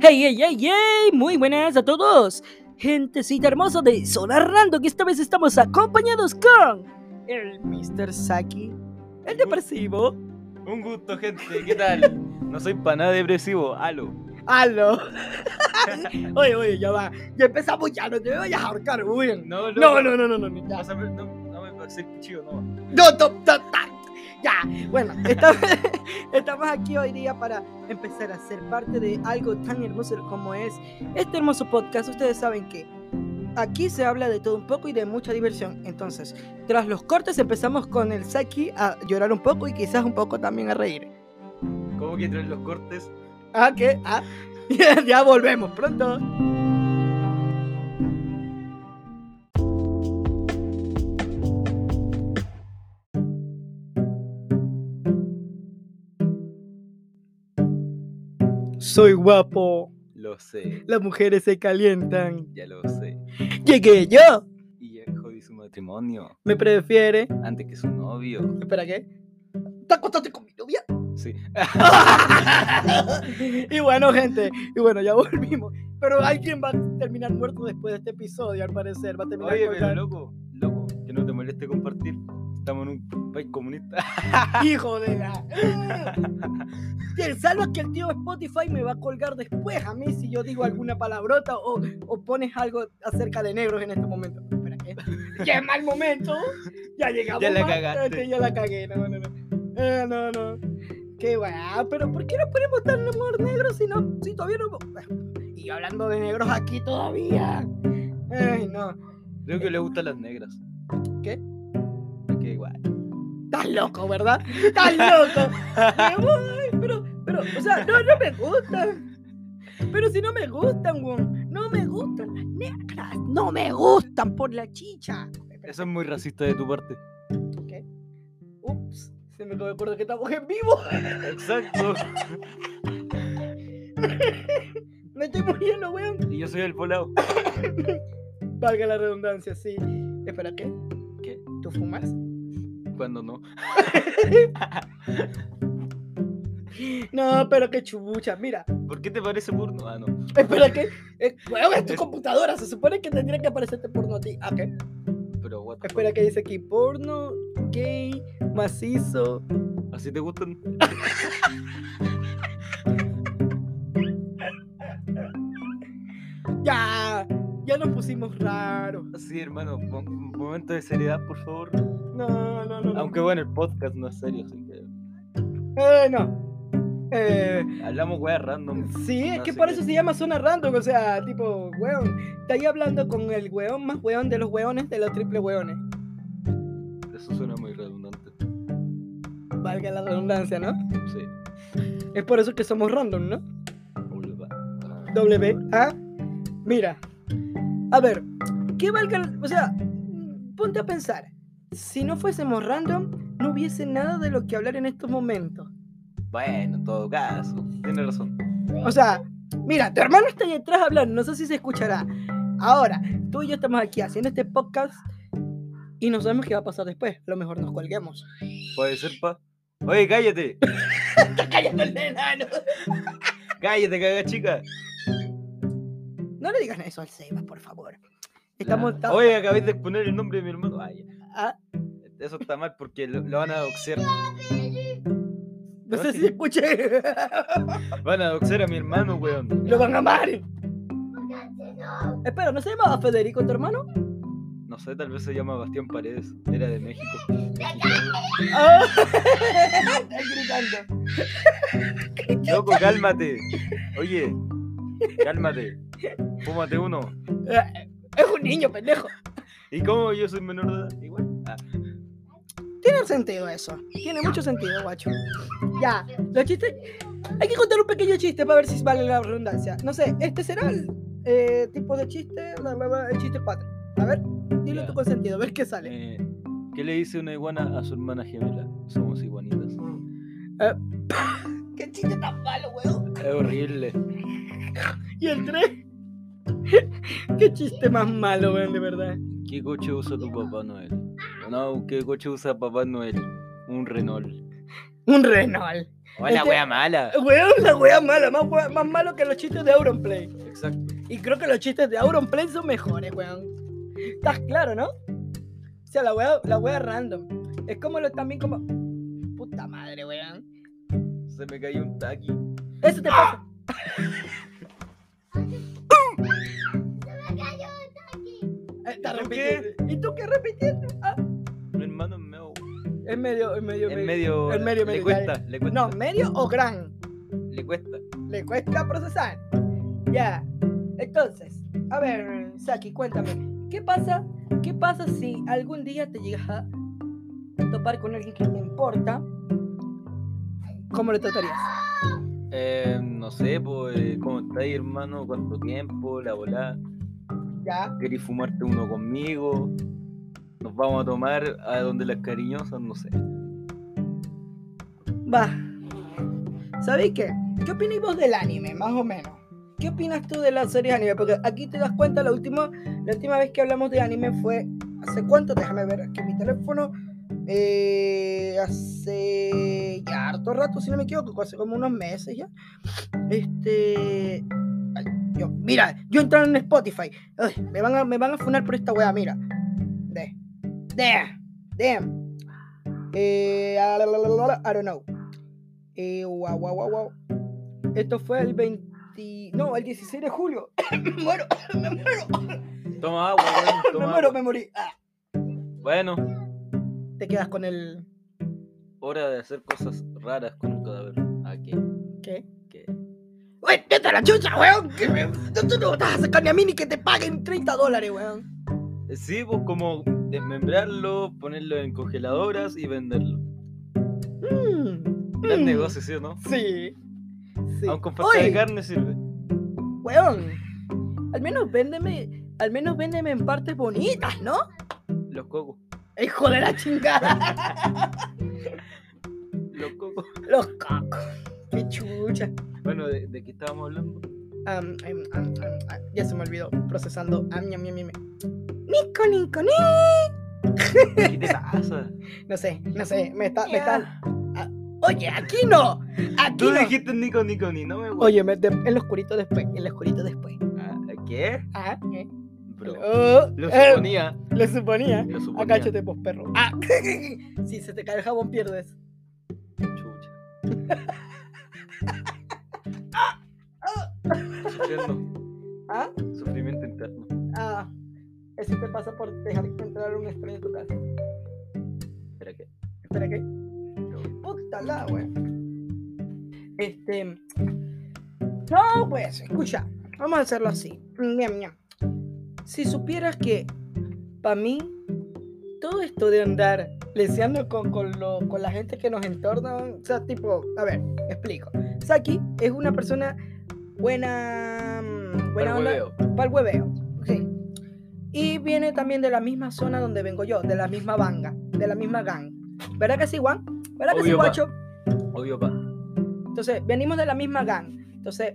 Hey, hey, hey, hey, muy buenas a todos. Gentecita hermosa de Zona Random, que esta vez estamos acompañados con el Mr. Saki, el depresivo. Un gusto, gente. ¿Qué tal? No soy para nada depresivo. Halo. ¡Aló! oye, oye, ya va. Ya empezamos, ya no te vayas a ahorcar, güey. No, No, no, no, no, no, no, ya. Pásame- no, no me va a hacer cuchillo, no. No, no, no, no. Ya, bueno, estamos, estamos aquí hoy día para empezar a ser parte de algo tan hermoso como es este hermoso podcast. Ustedes saben que aquí se habla de todo un poco y de mucha diversión. Entonces, tras los cortes empezamos con el Saki a llorar un poco y quizás un poco también a reír. ¿Cómo que traen los cortes? Ah, ¿qué? Ah, ya volvemos pronto. Soy guapo, Lo sé, las mujeres se calientan. ya lo sé. Llegué yo. Y ya jodí su matrimonio ¿Me prefiere? antes que su novio. Espera, ¿qué? ¿Te acostaste con mi novia? Sí. y bueno, gente, y bueno, ya volvimos. Pero alguien va a terminar muerto después de este episodio, al parecer. Va a terminar Oye, pero loco, loco, que no te moleste compartir. Estamos en un país comunista. Hijo de la. Te salvas que el tío Spotify me va a colgar después a mí si yo digo alguna palabrota o, o pones algo acerca de negros en este momento. Espera, ¿qué? ¡Qué mal momento! Ya llegamos. Ya la cagaste. este, Ya la cagué, no, no, no. Eh, no, no. Qué guay, pero ¿por qué no ponemos tan humor negro si no, si todavía no. Y hablando de negros aquí todavía. Ay, no. Creo que le gustan las negras. ¿Qué? Estás loco, ¿verdad? Estás loco. Voy, pero, pero, o sea, no, no me gustan. Pero si no me gustan, weón. No me gustan las negras. No me gustan por la chicha. Eso es muy racista de tu parte. ¿Qué? Ups. Se me acuerdo que estamos en vivo. Exacto. Me estoy muriendo, weón. Y yo soy el volado. Valga la redundancia, sí. Espera, ¿qué? ¿Qué? ¿Tú fumas? Cuando no. No, pero qué chubucha. Mira, ¿Por qué te parece porno? Ah, no. espera, ¿qué? Eh, weón, es tu computadora. Se supone que tendría que aparecerte porno a ti. ¿A qué? Pero what the Espera, fuck? que dice aquí? Porno, gay, macizo. ¿Así te gustan? Ya, ya nos pusimos raros. Sí, hermano, un momento de seriedad, por favor. No, no, no. no. Aunque bueno, el podcast no es serio, así que Eh, no. Eh, hablamos weas random. sí, es que por eso se llama zona random, o sea, tipo, weón. Está ahí hablando con el weón más weón de los weones de los triple weones. Eso suena muy redundante. Valga la redundancia, ¿no? Sí. Es por eso que somos random, ¿no? Vulva. W, A. Mira. A ver, ¿qué valga? O sea, ponte a pensar. Si no fuésemos random, no hubiese nada de lo que hablar en estos momentos. Bueno, en todo caso, tienes razón. O sea, mira, tu hermano está ahí atrás hablando, no sé si se escuchará. Ahora, tú y yo estamos aquí haciendo este podcast y no sabemos qué va a pasar después. A lo mejor nos colguemos. Puede ser, pa. Oye, cállate. ¡Está callando el enano! Cállate, caga chica. No le digas eso al Seba, por favor. Estamos. Ya. Oye, acabáis de exponer el nombre de mi hermano. Ay, Ah, eso está mal porque lo, lo van a doxear. no sé si escuché. Van a doxear a mi hermano, weón. Lo van a amar. Espera, ¿no se llamaba Federico tu hermano? No sé, tal vez se llama Bastián Paredes. Era de México. Ah, Está gritando. Loco, cálmate. Oye, cálmate. Fúmate uno. Eh, Es un niño, pendejo. ¿Y cómo yo soy menor de edad? Igual. Ah, Tiene sentido eso. Tiene mucho sentido, guacho. Ya, los chistes. Hay que contar un pequeño chiste para ver si vale la redundancia. No sé, este será el eh, tipo de chiste. el chiste 4. A ver, dilo Ya. tú con sentido, a ver qué sale. eh, ¿Qué le dice una iguana a su hermana gemela? Somos iguanitas. Eh, ¿Qué chiste tan malo, weón? Es horrible. ¿Y el 3? ¿Qué chiste más malo, weón, de verdad? ¿Qué coche usa tu papá Noel? No, ¿qué coche usa papá Noel? Un Renault. Un Renault. O la Este- wea mala. Weón, la wea mala, más, wea- más malo que los chistes de Auronplay. Exacto. Y creo que los chistes de Auronplay son mejores, weón. ¿Estás claro, no? O sea, la wea, la wea random. Es como lo también como. Puta madre, weón. Se me cayó un taqui. Eso te pasa. Está ¿Y tú repitiendo. ¿Y tú qué repitiendo? Ah, Mi hermano es medio. es medio, es medio, Es medio. es medio, medio, Le cuesta, le cuesta. No, medio o gran. Le cuesta. Le cuesta procesar. Ya. Entonces, a ver, Saki, cuéntame. ¿Qué pasa? ¿Qué pasa si algún día te llegas a topar con alguien que te importa? ¿Cómo le tratarías? Eh, no sé, pues, ¿cómo estáis, hermano? ¿Cuánto tiempo? La volá. Ya. ¿Querés fumarte uno conmigo? Nos vamos a tomar a donde las cariñosas, no sé. Va. ¿Sabéis qué? ¿Qué opináis vos del anime, más o menos? ¿Qué opinas tú de las series anime? Porque aquí te das cuenta, la última, la última vez que hablamos de anime fue. ¿Hace cuánto? Déjame ver aquí mi teléfono. Eh, hace ya harto rato, si no me equivoco, hace como unos meses ya. Este. Yo, mira, yo entré en Spotify. Me, van a, me van a funar por esta wea, mira. De. De. Damn. Eh, I don't know. Eh, wow, wow, wow, wow. Esto fue el 20. No, el 16 de julio. me muero, me muero. Toma agua, weón, Me muero, agua. me morí. Ah, Bueno, te quedas con el. hora de hacer cosas raras con un cadáver. ¿A qué? ¿Qué? ¿Qué? ¡Uy, vete a la chucha, weón! Que me... Tú no vas a sacar ni a mí ni que te paguen 30 dólares, weón. Sí, pues como desmembrarlo, ponerlo en congeladoras y venderlo. Mm, Gran mm, negocio, ¿sí o no? Sí. sí. Aún con de Oye, carne sirve. Weón. Al menos véndeme. Al menos véndeme en partes bonitas, ¿no? Los cocos. Hijo de la chingada. Los cocos. Los cocos. Qué chucha. Bueno, ¿de, de qué estábamos hablando? Am, am, am, am, ah, ya se me olvidó. Procesando. Am, ñam, ñam. Nico, nico, ni. ¿Qué te pasa? No sé, no sé. Me está. Me está... ah, oye, aquí no. Aquí Tú no. dijiste Nico Nico ni, no me voy. Oye, me- de- en lo oscurito después. En lo oscurito después. ¿Qué? Ah, ¿eh? Bro. Oh, Lo eh, suponía. lo suponía. Lo suponía. Agáchate, pues, perro. Ah. si se te cae el jabón, pierdes. Chucha. Sufriendo. ¿Ah? Sufrimiento interno. Ah. Eso te pasa por dejar entrar un extraño en tu casa. ¿Espera qué? Espera, ¿qué? Puta la, wey. Este. No, pues, escucha. Vamos a hacerlo así. Si supieras que, para mí, todo esto de andar leseando con, con, lo- con la gente que nos entorna, o sea, tipo, a ver, explico. Saki es una persona buena. mm, buena Pa'l onda hueveo. para el hueveo. Sí. Y viene también de la misma zona donde vengo yo, de la misma banga, de la misma gang. ¿Verdad que sí, Juan? ¿Verdad que sí, pa. guacho? Obvio, pa. Entonces, venimos de la misma gang. Entonces,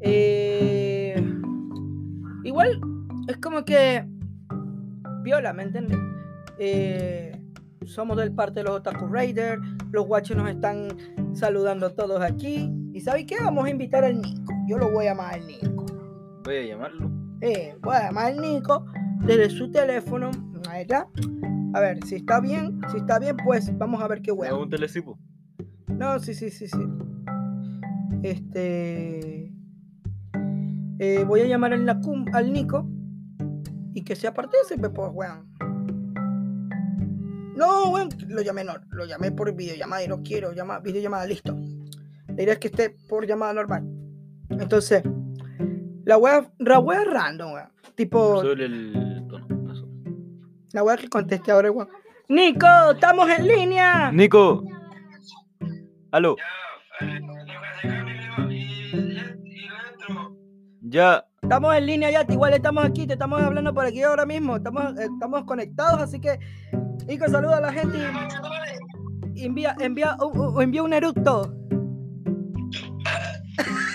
eh, igual es como que viola, ¿me entiendes? Eh, somos del parte de los Otaku Raiders, los guachos nos están saludando todos aquí. ¿Y sabes qué? Vamos a invitar al Nico. Yo lo voy a llamar al Nico. Voy a llamarlo. Eh, voy a llamar al Nico desde su teléfono. Está. A ver, si está bien, si está bien, pues vamos a ver qué huevo. un telecipo. No, sí, sí, sí, sí. Este. eh, voy a llamar al, Nacum, al Nico y que sea partícipe, pues, weón. No, weón, lo llamé, no, lo llamé por videollamada y no quiero llamar videollamada, listo. La idea es que esté por llamada normal. Entonces, la wea, la wea random, weón. Tipo, Sobre el tono. Eso. la wea que conteste ahora, weón. Nico, estamos en línea. Nico. Aló. Ya. Estamos en línea ya, igual estamos aquí, te estamos hablando por aquí ahora mismo, estamos, eh, estamos conectados, así que Nico saluda a la gente y envía, envía, un- un- envía un eructo.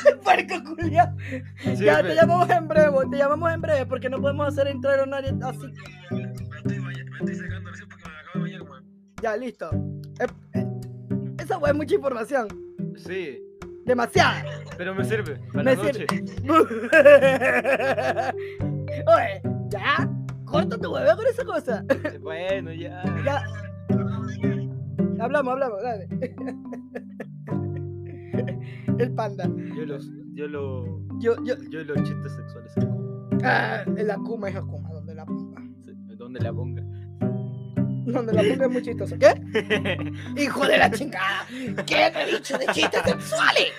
Puerco culiao. Sí, Ya te llamamos en breve, te llamamos en breve porque no podemos hacer entrar a nadie así. Ya, listo. Eh, eh, esa fue mucha información. Sí, Demasiada. pero me sirve para Me la noche. Oye, ya. Corta tu huevo con esa cosa. Bueno, ya. Ya. Hablamos, hablamos, dale. El panda. Yo los, yo lo, Yo, yo. yo los chistes sexuales. Ah, el Akuma es Akuma, donde la ponga. Sí, Donde la ponga. Donde la ponga es muy chistoso. ¿Qué? Hijo de la chingada. ¿Qué te he dicho de chistes sexuales?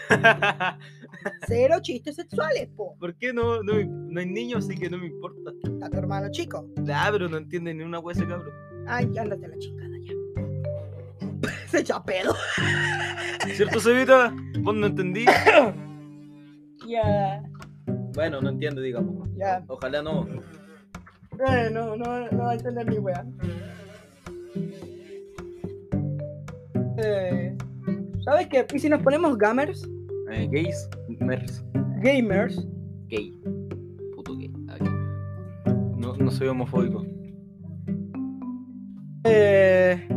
Cero chistes sexuales, po. ¿Por qué no, no, no hay niños así que no me importa? A tu hermano chico. Ah, pero no entiende ni una hueá ese cabrón. Ay, ándate a la chingada. Se echa pedo. ¿Cierto, Cevita? ¿Vos no entendí? Ya. Bueno, no entiende, digamos. Ya. Ojalá no. Eh, no, no, no va a entender mi wea. Eh, ¿Sabes qué? ¿Y si nos ponemos gamers? Eh, gays, mers, Gamers. gay. Puto gay. Ah, gay. No, no soy homofóbico. Eh, ¿Qué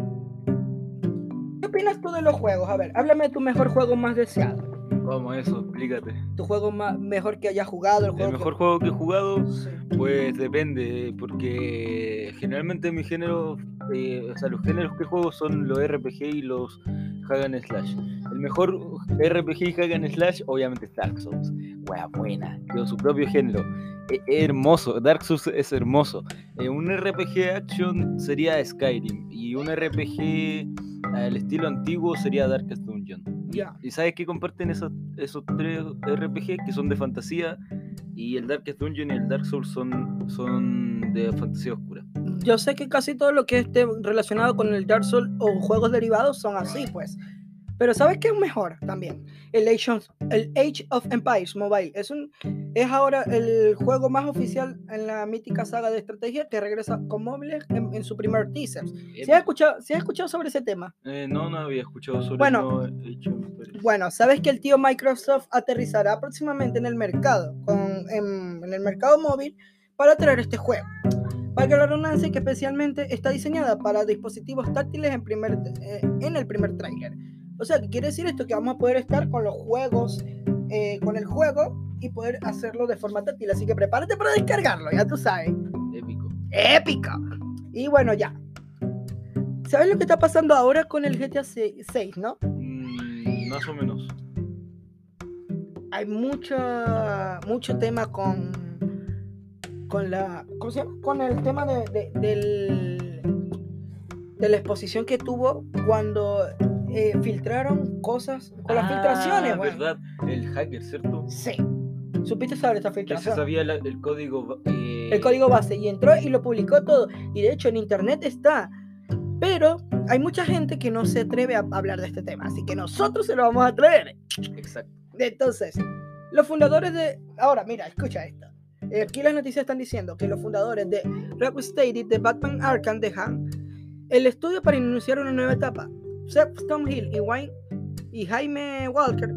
opinas tú de los juegos? A ver, háblame de tu mejor juego más deseado. ¿Cómo eso? Explícate. Tu juego más, mejor que hayas jugado. El, juego El que- mejor juego que he jugado, Sí. pues depende, porque generalmente mi género, eh, o sea, los géneros que juego son los RPG y los Hack and Slash. El mejor RPG y Hack and Slash, obviamente, es Dark Souls. Wea buena, de su propio género. E- hermoso, Dark Souls es hermoso. Eh, un RPG action sería Skyrim y un RPG al estilo antiguo sería Darkest Dungeon. Ya. ¿Y sabes qué comparten esos, esos tres RPG que son de fantasía? Y el Darkest Dungeon y el Dark Souls son, son de fantasía oscura. Yo sé que casi todo lo que esté relacionado con el Dark Souls o juegos derivados son así, pues. Pero ¿sabes qué es mejor también? El Age of, el Age of Empires Mobile es, un, es ahora el juego más oficial en la mítica saga de estrategia que regresa con móviles en, en su primer teaser. ¿Sí has, escuchado, ¿sí has escuchado sobre ese tema? Eh, no, no había escuchado sobre Bueno. el Age of Empires. Bueno, sabes que el tío Microsoft aterrizará próximamente en el mercado, con, en, en el mercado móvil, para traer este juego. Valga la redundancia que especialmente está diseñada para dispositivos táctiles en, primer, eh, en el primer tráiler. O sea, ¿qué quiere decir esto? Que vamos a poder estar con los juegos, eh, con el juego y poder hacerlo de forma táctil. Así que prepárate para descargarlo, ya tú sabes. Épico. ¡Épica! Y bueno, ya. ¿Sabes lo que está pasando ahora con el GTA 6, no? Mm, más o menos. hay mucha, mucho tema con, con la, ¿cómo se llama? Con el tema de, de- del, de la exposición que tuvo cuando eh, filtraron cosas con las filtraciones, Ah, güey. ¿verdad? El hacker, ¿cierto? Sí. ¿Supiste sobre esta Que se filtración? sabía la- el código. eh, El código base y entró y lo publicó todo. Y de hecho en internet está. Pero hay mucha gente que no se atreve a hablar de este tema. Así que nosotros se lo vamos a traer. Exacto. Entonces, los fundadores de. Ahora, mira, escucha esto. Eh, Aquí las noticias están diciendo que los fundadores de Rocksteady de Batman Arkham dejan el estudio para iniciar una nueva etapa. Seth Stonehill y Wayne y Jaime Walker.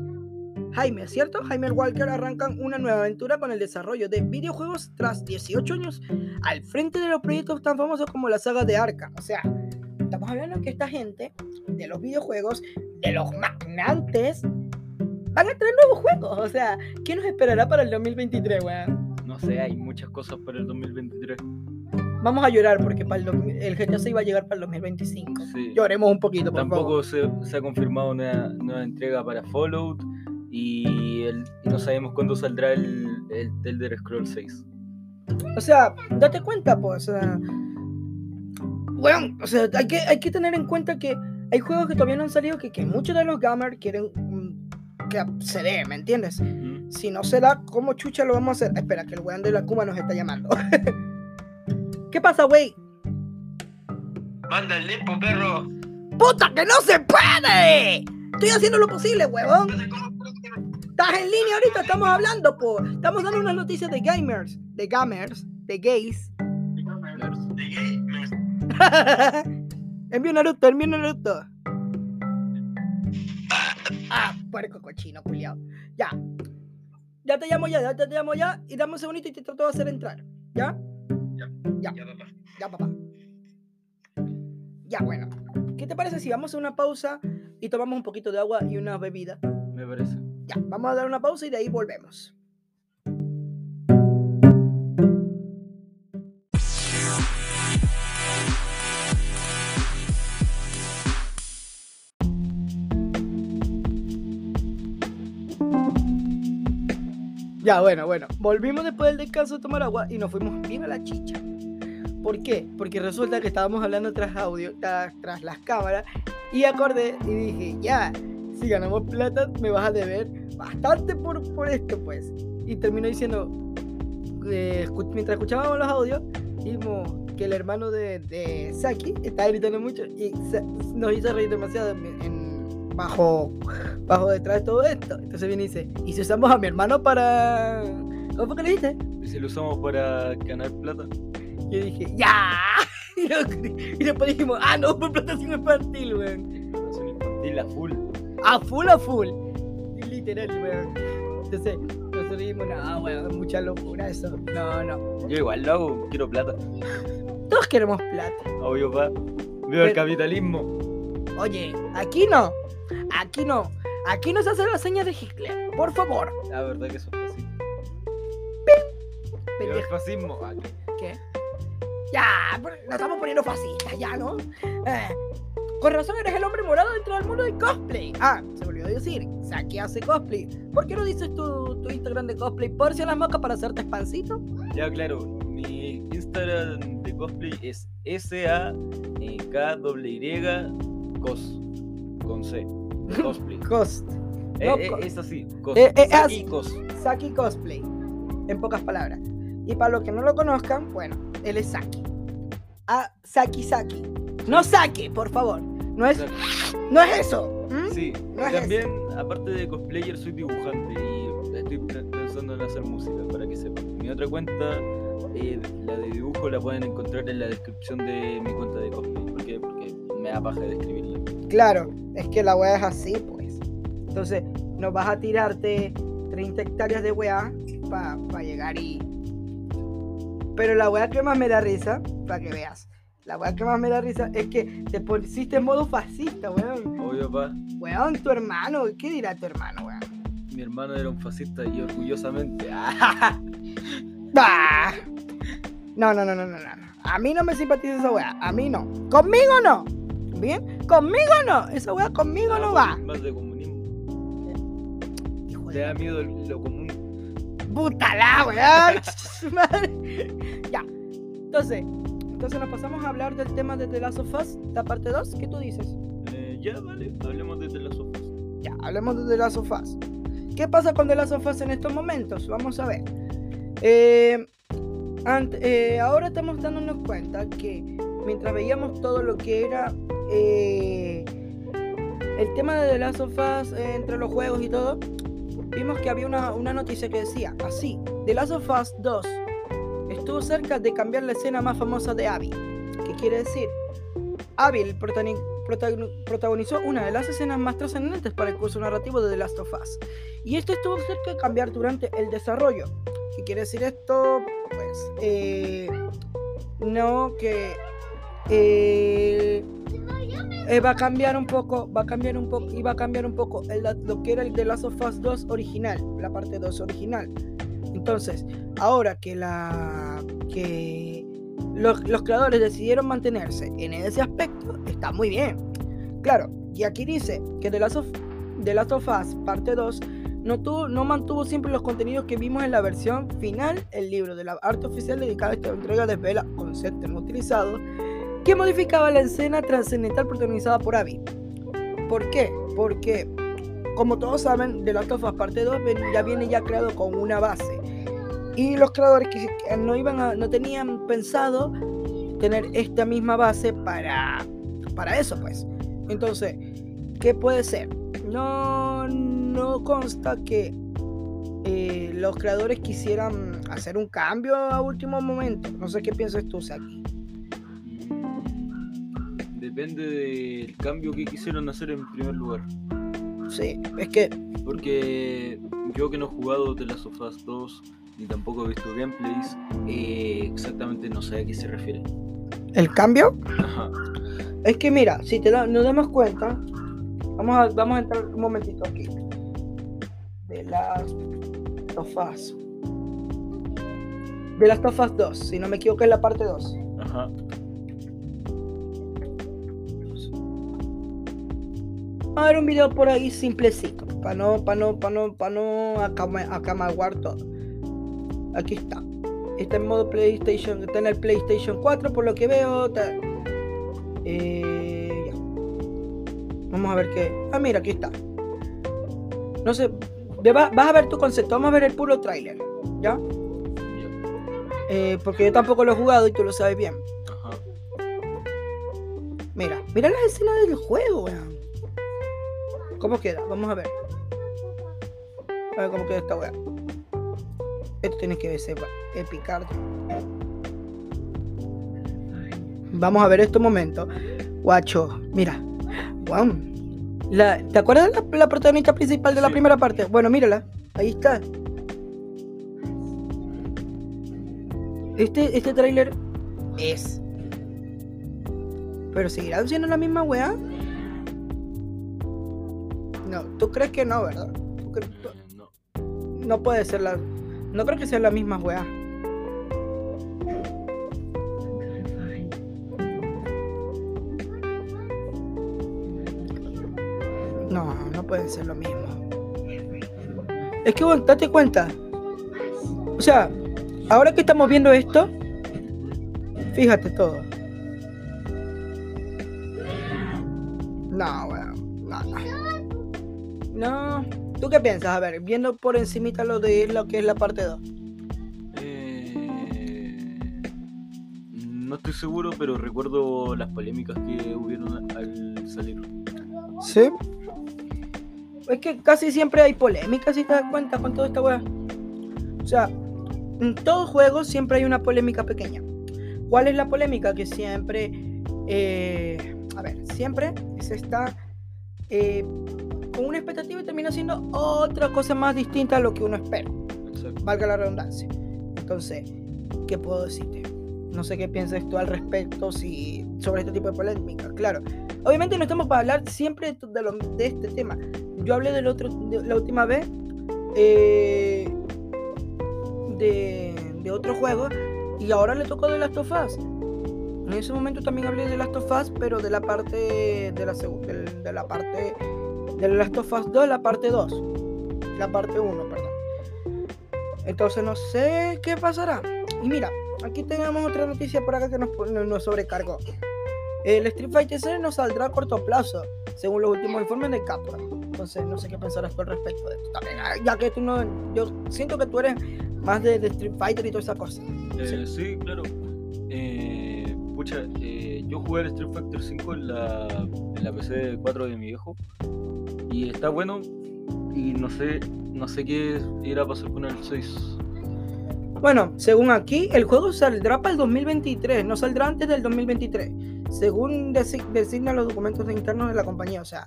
Jaime, ¿cierto? Jaime Walker arrancan una nueva aventura con el desarrollo de videojuegos tras 18 años al frente de los proyectos tan famosos como la saga de Arkham. O sea, estamos hablando que esta gente de los videojuegos, de los magnates, van a traer nuevos juegos. O sea, ¿qué nos esperará para el 2023, weón? No sé, hay muchas cosas para el 2023. Vamos a llorar porque para el, 2000 el GTA 6 va a llegar para el 2025. Sí. Lloremos un poquito, por Tampoco favor. se, se ha confirmado una nueva entrega para Fallout y, el- y no sabemos cuándo saldrá el, el Elder Scrolls 6. O sea, date cuenta, pues. O sea, weón, o sea, hay que, hay que tener en cuenta que hay juegos que todavía no han salido que, que muchos de los gamers quieren mm, que se dé, ¿me entiendes? Si no se da, ¿cómo chucha lo vamos a hacer? Espera, que el weón de la Kuma nos está llamando. ¿Qué pasa, wey? Manda el limpo, perro. ¡Puta, que no se puede! Estoy haciendo lo posible, huevón. Estás en línea ahorita, estamos hablando, po. Estamos dando unas noticias de gamers, de gamers, de gays. De gamers. envío Naruto, envío Naruto. Ah, puerco cochino, culiao. Ya. Ya te llamo ya, ya te llamo ya. Y dame un segundito y te trato de hacer entrar. ¿Ya? Ya, papá. Ya, papá. Ya, bueno. ¿Qué te parece si vamos a una pausa y tomamos un poquito de agua y una bebida. Me parece. Ya, vamos a dar una pausa y de ahí volvemos. Ya, bueno, bueno. Volvimos después del descanso a tomar agua y nos fuimos bien a la chicha. ¿Por qué? Porque resulta que estábamos hablando tras audio, tras, las cámaras, y acordé y dije, ya, si ganamos plata, me vas a deber bastante por, por esto, pues. Y terminó diciendo, eh, mientras escuchábamos los audios, vimos que el hermano de, de Saki estaba gritando mucho y nos hizo reír demasiado bajo, bajo detrás de todo esto. Entonces viene y dice, ¿y si usamos a mi hermano para... ¿Cómo fue que le dijiste? ¿Y si lo usamos para ganar plata? Yo dije, ¡ya! Y, lo- y después dijimos, ah, no, por plantación infantil, weón. Es infantil a full. A full, a full. Literal, weón. Entonces, nosotros dijimos, no, weón, mucha locura eso. No, no. Yo igual lo hago, quiero plata. Todos queremos plata. Obvio, pa. Veo el Pero- capitalismo. Oye, aquí no. Aquí no. Aquí no se hace la seña de Hitler. Por favor. La verdad que eso es fascismo. El Pendejo. fascismo. Ah, ¿Qué? Ya, pero nos estamos poniendo fascistas, ya, ¿no? Eh, con razón eres el hombre morado dentro del mundo del cosplay. Ah, se me olvidó decir, Saki hace cosplay. ¿Por qué no dices tu, tu Instagram de cosplay? ¿Por si a las moscas para hacerte espancito? Ya, claro. Mi Instagram de cosplay es S-A-K-W-Y cos. Con C. Cosplay. Cost. Eh, No, eh, es así. Cos. Eh, eh, Saki así. cos. Saki Cosplay. En pocas palabras. Y para los que no lo conozcan, bueno, él es Saki. Ah, Saki Saki. No Saki, por favor. No es, no es eso. ¿m? Sí, No es también, aparte de cosplayer, soy dibujante y estoy pe- pensando en hacer música, para que sepan. Mi otra cuenta, eh, la de dibujo, la pueden encontrar en la descripción de mi cuenta de cosplay. ¿Por qué? Porque me da paja de escribirla. Claro, es que la weá es así, pues. Entonces, no vas a tirarte 30 hectáreas de weá para llegar y. Pero la weá que más me da risa, para que veas, la weá que más me da risa es que te pusiste en modo fascista, weón. Obvio, pa, Weón, tu hermano, ¿qué dirá tu hermano, weón? mi hermano era un fascista y orgullosamente. ¡Bah! No, no, no, no, no, no. A mí no me simpatiza esa weá. A mí no. Conmigo no. ¿Bien? Conmigo no. Esa weá conmigo no va. Más de comunismo. Hijo Te de da miedo lo común. Puta la madre. ya. Entonces, entonces nos pasamos a hablar del tema de The Last of Us, la parte 2. ¿Qué tú dices? Eh, ya, vale, hablemos de las sofás. Ya, hablemos de The Last of Us. ¿Qué pasa con The Last of Us en estos momentos? Vamos a ver. Eh, ant- eh, ahora estamos dándonos cuenta que mientras veíamos todo lo que era eh, el tema de The Last of Us eh, entre los juegos y todo, vimos que había una, una noticia que decía así: The Last of Us 2 estuvo cerca de cambiar la escena más famosa de Abby. ¿Qué quiere decir? Abby protagonizó una de las escenas más trascendentes para el curso narrativo de The Last of Us. Y esto estuvo cerca de cambiar durante el desarrollo. ¿Qué quiere decir esto? Pues, eh, no que eh, eh, va a cambiar un poco, va a cambiar un poco, y va a cambiar un poco el- lo que era el The Last of Us 2 original, la parte 2 original. Entonces, ahora que la que los, los creadores decidieron mantenerse en ese aspecto, está muy bien. Claro, y aquí dice que The Last of, The Last of Us parte 2 no, tuvo, no mantuvo siempre los contenidos que vimos en la versión final, el libro de la arte oficial dedicado a esta entrega desvela conceptos no utilizados, que modificaba la escena trascendental protagonizada por Abby. ¿Por qué? Porque, como todos saben, The Last of Us parte 2 ven- ya viene ya creado con una base. Y los creadores que no, iban a- no tenían pensado tener esta misma base para, para eso, pues. Entonces, ¿qué puede ser? No, no consta que eh, los creadores quisieran hacer un cambio a último momento. No sé qué piensas tú, Saki. Depende del cambio que quisieron hacer en primer lugar. Sí, es que, Porque yo que no he jugado The Last of Us 2, ni tampoco he visto gameplays, eh, exactamente no sé a qué se refiere. ¿el cambio? Ajá. Es que mira, si te da- nos damos cuenta, vamos a, vamos a entrar un momentito aquí. De las tofas. De las tofas 2, si no me equivoco es la parte 2. Ajá. Vamos a ver un video por ahí simplecito. Para no, para no, para no, para no acama- acamaguar todo. Aquí está. Está en modo PlayStation. Está en el PlayStation 4 por lo que veo. está- Eh, ya. Vamos a ver qué. Ah, mira, aquí está. No sé. vas a ver tu concepto. Vamos a ver el puro tráiler. ¿Ya? Ya. Eh, porque yo tampoco lo he jugado y tú lo sabes bien. Ajá. Mira, mira las escenas del juego, weón. ¿Cómo queda? Vamos a ver. A ver cómo queda esta weá. Esto tiene que ser picar. Vamos a ver estos momentos. Guacho, mira. Wow. La, ¿Te acuerdas de la, la protagonista principal de la primera parte? Bueno, mírala. Ahí está. Este, este tráiler es. Pero seguirán siendo la misma weá. No, tú crees que no, ¿verdad? ¿Tú crees- tú- Eh, no. no puede ser la. No creo que sea la misma weá. No, no puede ser lo mismo. Es que, bueno, date cuenta. O sea, ahora que estamos viendo esto, fíjate todo. No. ¿Tú qué piensas? A ver, viendo por encimita lo de lo que es la parte 2. Eh, no estoy seguro, pero recuerdo las polémicas que hubieron al salir. ¿Sí? Es que casi siempre hay polémica, si te das cuenta con toda esta weá. O sea, en todo juego siempre hay una polémica pequeña. ¿Cuál es la polémica? Que siempre, eh, a ver, siempre se está eh, con una expectativa y termina siendo otra cosa más distinta a lo que uno espera. Exacto. valga la redundancia. Entonces, ¿qué puedo decirte? No sé qué piensas tú al respecto si, sobre este tipo de polémica. Claro, obviamente no estamos para hablar siempre de, de lo- de este tema. Yo hablé del otro, de la última vez eh, de, de otro juego y ahora le tocó de Last of Us. En ese momento también hablé de Last of Us, pero de la parte de la, de la parte de Last of Us 2, la parte 2. La parte 1, perdón. Entonces no sé qué pasará. Y mira, aquí tenemos otra noticia por acá que nos, nos sobrecargó. El Street Fighter 6 no saldrá a corto plazo, según los últimos informes de Capcom. Entonces no sé qué pensarás al respecto de esto. También, ah, ya que tú no, yo siento que tú eres más de, de Street Fighter y toda esa cosa. Eh, sí, claro. Eh, eh, yo jugué al Street Fighter 5 en la, en la PC 4 de mi viejo. Y está bueno. Y no sé, no sé qué irá a pasar con el 6. Bueno, según aquí, el juego saldrá para el 2023, no saldrá antes del 2023, según desi- designan los documentos internos de la compañía. O sea,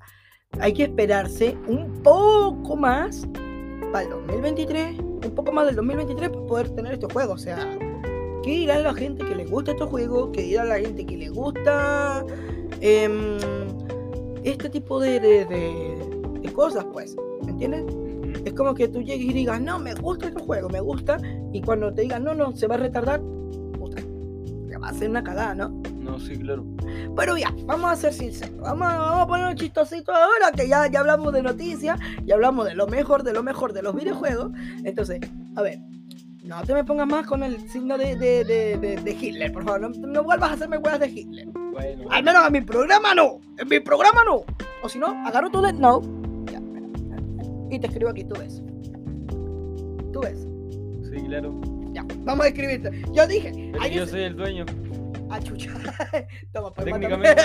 hay que esperarse un poco más para el 2023, un poco más del 2023 para poder tener este juego. O sea, ¿qué dirá la gente que le gusta estos juegos? ¿Qué dirá la gente que le gusta em, este tipo de, de- de- de cosas? Pues, ¿me entiendes? Es como que tú llegues y digas, no, me gusta este juego, me gusta, y cuando te digan, no, no, se va a retardar, puta, te va a hacer una cagada, ¿no? No, sí, claro. Pero ya, vamos a ser sinceros, vamos, a- vamos a poner un chistosito ahora, que ya, ya hablamos de noticias, ya hablamos de lo mejor, de lo mejor de los videojuegos. Entonces, a ver, no te me pongas más con el signo de, de, de, Hitler, por favor, no, no vuelvas a hacerme huevas de Hitler. Bueno, Al menos en mi programa no. En mi programa no. O si no, agarro tu Death Note. Ya, espera, espera. Y te escribo aquí, tú ves. Tú ves. sí, claro. Ya, vamos a escribirte. Yo dije. Pero yo soy el dueño. Ah, chucha. Toma, pues, Técnicamente.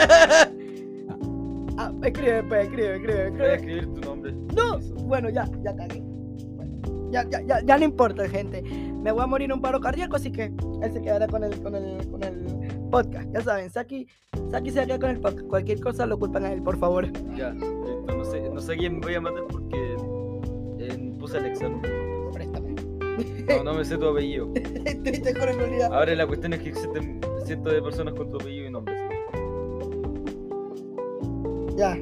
ah, escribe, pues, escribe, escribe, Voy a escribe. escribir tu nombre. No. Eso. Bueno, ya, ya cagué. Bueno, ya, ya, ya, ya no importa, gente. Me voy a morir en un paro cardíaco, así que él se quedará con el, con el, con el podcast. Ya saben, Saki, Saki se queda con el podcast. Cualquier cosa lo culpan a él, por favor. Ya, listo. No sé, no sé quién voy a matar porque eh, puse Alexander. Préstame. No, no me sé tu apellido. Estuviste con el olvidado. Ahora la cuestión es que existen cientos de personas con tu apellido y nombre. así que- Ya.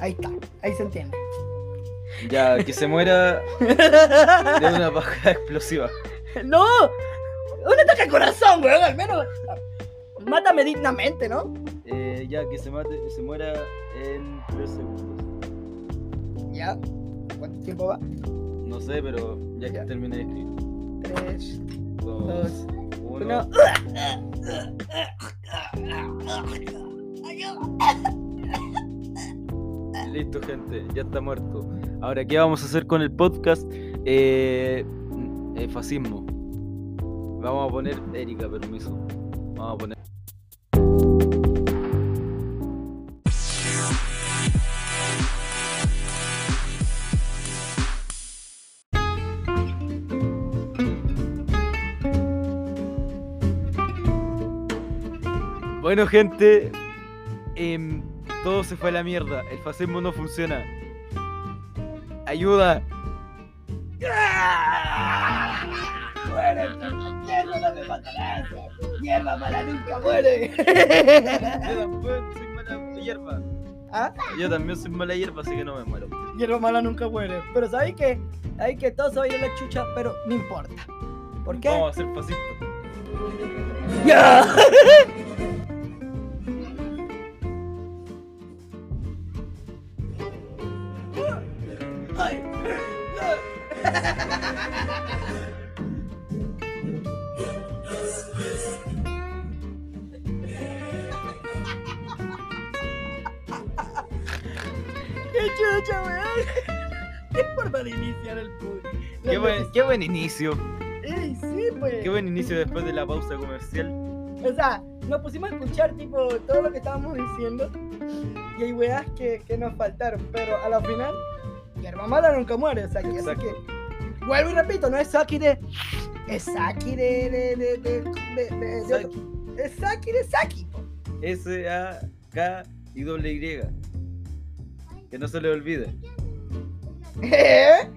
Ahí está, ahí se entiende. Ya, que se muera de una paja explosiva. ¡No! Un ataque al corazón, weón, al menos. Mátame dignamente, ¿no? Eh, ya, que se, mate, se muera en 3 segundos. Ya. ¿Cuánto tiempo va? No sé, pero ya que Ya. termine de escribir. Tres, 2, dos, 1. uno. Listo, gente, ya está muerto. Ahora, ¿qué vamos a hacer con el podcast? Eh, eh, fascismo. Vamos a poner Erika, permiso. Vamos a poner. Bueno, gente, em, todo se fue a la mierda. El fascismo no funciona. Ayuda. Hierba mala nunca muere. Yo también soy mala hierba. ¿Ah? Yo también soy mala hierba, así que no me muero. Hierba mala nunca muere. Pero ¿sabéis que? Sabéis que todo se va a ir a la chucha, pero no importa. ¿Por qué? Vamos a ser fascistas. ¡Ya! buen, qué buen inicio. ¡Ey, sí, pues! Qué buen inicio después de la pausa comercial. O sea, nos pusimos a escuchar tipo todo lo que estábamos diciendo y hay weas que, que nos faltaron, pero a la final, hierba mala nunca muere, o sea, que, así que vuelvo y repito, no es Saki de es Saki de de de de, de, de- de- Saki. es Saki de Saki. S-A-K y doble Y. Que no se le olvide. ¿Eh?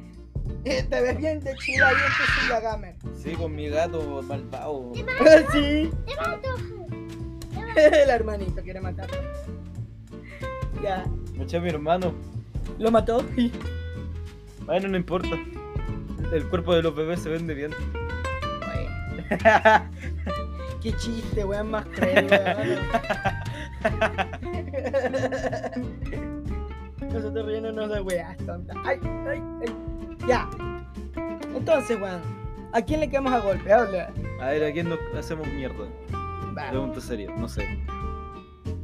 Eh, Te ves bien de chila ahí en tu silla gamer. Sí, con mi gato malvado. sí. El hermanito quiere matarlo. Ya. Me eché a mi hermano. Lo mató. Bueno, no importa. El cuerpo de los bebés se vende bien. Qué chiste, weón, más cruel, weón. Nosotros riéndonos de weas tontas. Ay, ay, ay. Ya. Entonces, weón, ¿a quién le quedamos a golpe? Habla. A ver, ¿a quién nos hacemos mierda? Pregunta seria, no sé.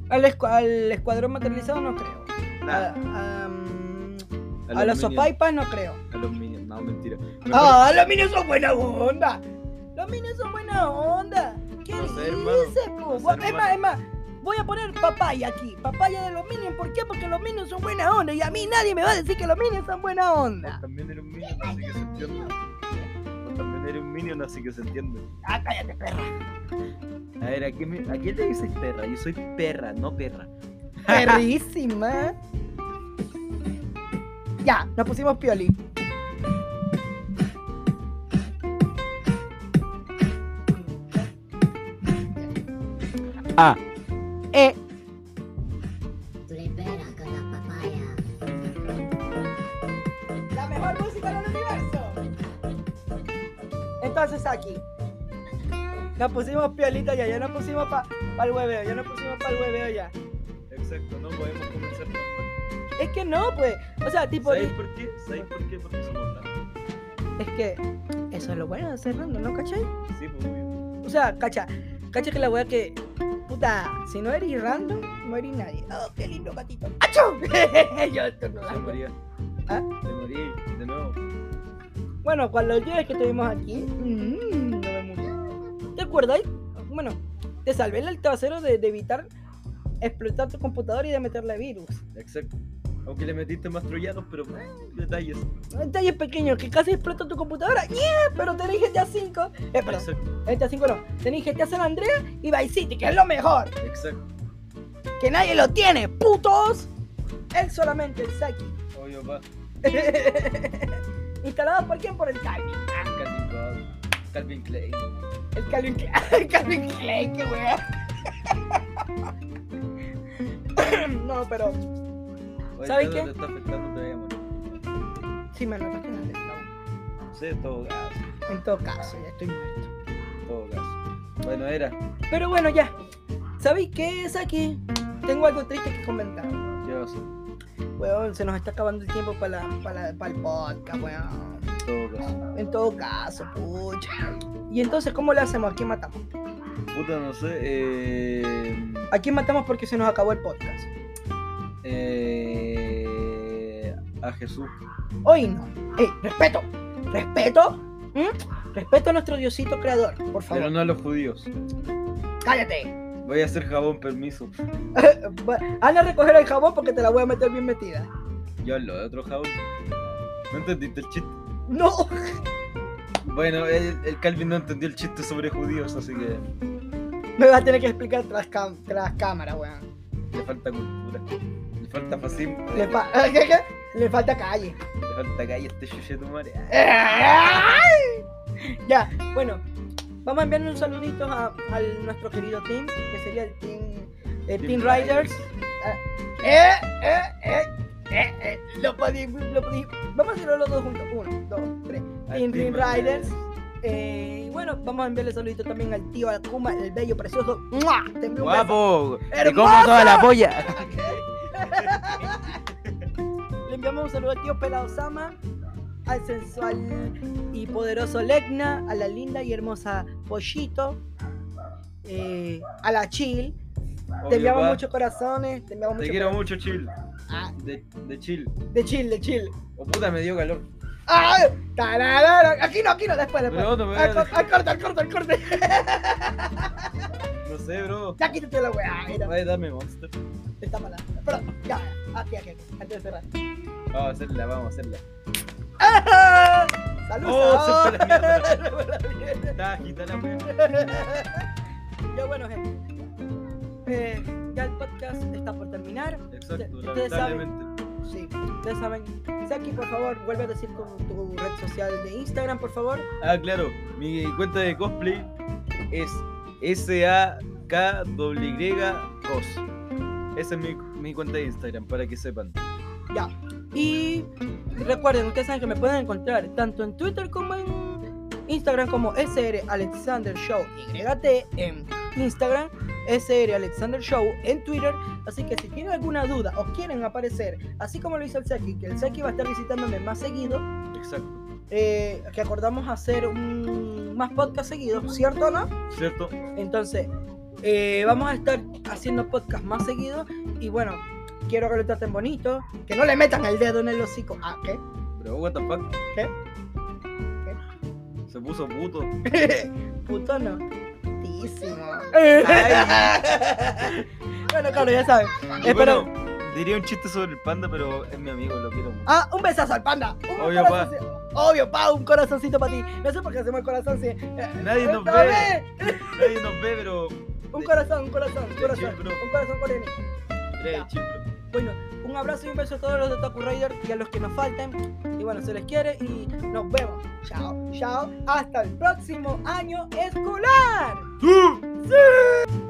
Al, escu- al escuadrón materializado no creo. Nada. A, a, A a los Minions. sopaipas no creo. A los minions, no, mentira. Mejor- Ah, los minions son buena onda. Los minions son buena onda. ¿Qué No sé, dices, po? Es más, es más. Voy a poner papaya aquí. Papaya de los minions. ¿Por qué? Porque los minions son buena onda. Y a mí nadie me va a decir que los minions son buena onda. también eres un minion, así que se entiende. También eres un minion, así que se entiende. Ah, cállate, perra. A ver, ¿a quién, me- a quién le dices perra? Yo soy perra, no perra. Perrísima. Ya, nos pusimos pioli. A. Nos pusimos piolita ya, ya nos pusimos para el hueveo, ya nos pusimos para el hueveo ya. Exacto, no podemos comenzar. Es que no, pues. O sea, tipo. ¿Sabéis por qué? ¿Sabéis por qué? Porque somos blancos. Es que eso es lo bueno de ser random, ¿no? ¿Cachai? Sí, pues obvio. O sea, cacha. Cacha que la wea que. Puta, si no eres random, no eres nadie. Oh, qué lindo gatito. ¡Achú! Yo esto no Se moría. ¿Ah? Se moría de nuevo. Bueno, con los días que tuvimos aquí, mm, murió. ¿Te acuerdas? Bueno, te salvé el trasero de, de evitar explotar tu computadora y de meterle virus. Exacto. Aunque le metiste más troyanos, pero eh, detalles. Detalles pequeños que casi explota tu computadora. ¡Yeah! Pero tenéis GTA 5. Eh, perdón, Exacto, GTA 5 no. Tenéis GTA San Andreas y Vice City, que es lo mejor. exacto. Que nadie lo tiene, putos. Él solamente, el Saki. Obvio, pa. Instalado por quién? Por el Calvin. Calvin Klein. El Calvin Klein. El Calvin Klein, qué wea. no, pero. ¿Sabes ¿te- qué? ¿Te está afectando? Morir. Sí, me estómago. No sé, en todo caso. En todo caso, ya estoy muerto. En todo caso. Bueno, era. Pero bueno, ya. ¿Sabéis qué es aquí? Tengo algo triste que comentar. ¿Qué va a ser? Weón, se nos está acabando el tiempo para, para, el podcast, weón. En todo caso. En todo caso, pucha. Y entonces, ¿cómo le hacemos? ¿A quién matamos? Puta, no sé. Eh. ¿A quién matamos porque se nos acabó el podcast? eh a Jesús. Hoy no. ¡Ey! ¡Respeto! ¡Respeto! ¿Mm? Respeto a nuestro Diosito creador, por favor. Pero no a los judíos. ¡Cállate! Voy a hacer jabón, permiso. Va- Anda a recoger el jabón porque te la voy a meter bien metida. Yo hablo de otro jabón. ¿No entendiste el chiste? ¡No! Bueno, el, el Calvin no entendió el chiste sobre judíos, así que Me vas a tener que explicar tras, cam- tras cámara, weón. le falta cultura. Le falta fascismo. Le, fa- ¿Qué, qué? Le falta calle. Le falta calle este chuche tu madre. Ya, bueno, vamos a enviarle un saludito a, a nuestro querido team, que sería el Team, el team, Team Riders. Ah, eh, eh, eh, eh, eh, lo podí, lo podí. Vamos a hacerlo los dos juntos. Uno, dos, tres. Team, Riders. Eh, y bueno, vamos a enviarle saludito también al tío Akuma, el bello, precioso. ¡Mua! Te envío. Guapo. ¡Hermosa! como toda la polla. Le enviamos un saludo al tío Pelado Sama, al sensual y poderoso Legna, a la linda y hermosa Pollito, eh, a la Chill. te enviamos muchos corazones, te enviamos Te muchos quiero mucho, chill. Ah, De, de chill. de Chill, de Chill. Oh puta, me dio calor. ¡Ah! Tararara. Aquí no, aquí no, después, después. No Al, al corte, al corte, al corte. No sé, bro. Ya quítate la weá. Ay, dame monster. Está mala. Pero, ya, aquí, aquí, aquí, antes de cerrar. Vamos a hacerla, vamos a hacerla. ¡Ah! ¡Saludos! Oh, se fue la mierda. Está agita la wea. Ya bueno, gente. Eh, ya el podcast está por terminar. Exacto, Ustedes saben-. Sí, ustedes saben. Saki, por favor, vuelve a decir tu, tu red social de Instagram, por favor. Ah, claro. Mi cuenta de cosplay es S-A-K-W cos. Esa es mi, mi cuenta de Instagram, para que sepan. Ya. Y recuerden, ustedes saben que me pueden encontrar tanto en Twitter como en Instagram como SR Alexander Show YT en Instagram, SR Alexander Show en Twitter. Así que si tienen alguna duda o quieren aparecer, así como lo hizo el Seki, que el Seki va a estar visitándome más seguido, Exacto. eh, que acordamos hacer un, más podcast seguidos, ¿cierto o no? ¿Cierto? Entonces, eh, vamos a estar haciendo podcast más seguido y bueno, quiero que lo traten bonito, que no le metan el dedo en el hocico. Ah, ¿qué? Pero, what the fuck? ¿Qué? Se puso puto. Puto no. Putísimo. Ay. bueno, claro, ya saben. Espero. bueno, diría un chiste sobre el panda, pero es mi amigo, lo quiero mucho. Ah, un besazo al panda. Un Obvio, corazoncito. Obvio, pa, un corazoncito para ti. No sé por qué hacemos el corazón si. Nadie nos ¡Otra ve. vez! Nadie nos ve, pero. Un corazón, un corazón, un corazón. Un corazón. Eres chill, bro. Bueno, un abrazo y un beso a todos los de Taku Rider y a los que nos falten. Y bueno, se les quiere y nos vemos. Chao, chao. Hasta el próximo año escolar. ¡Sí!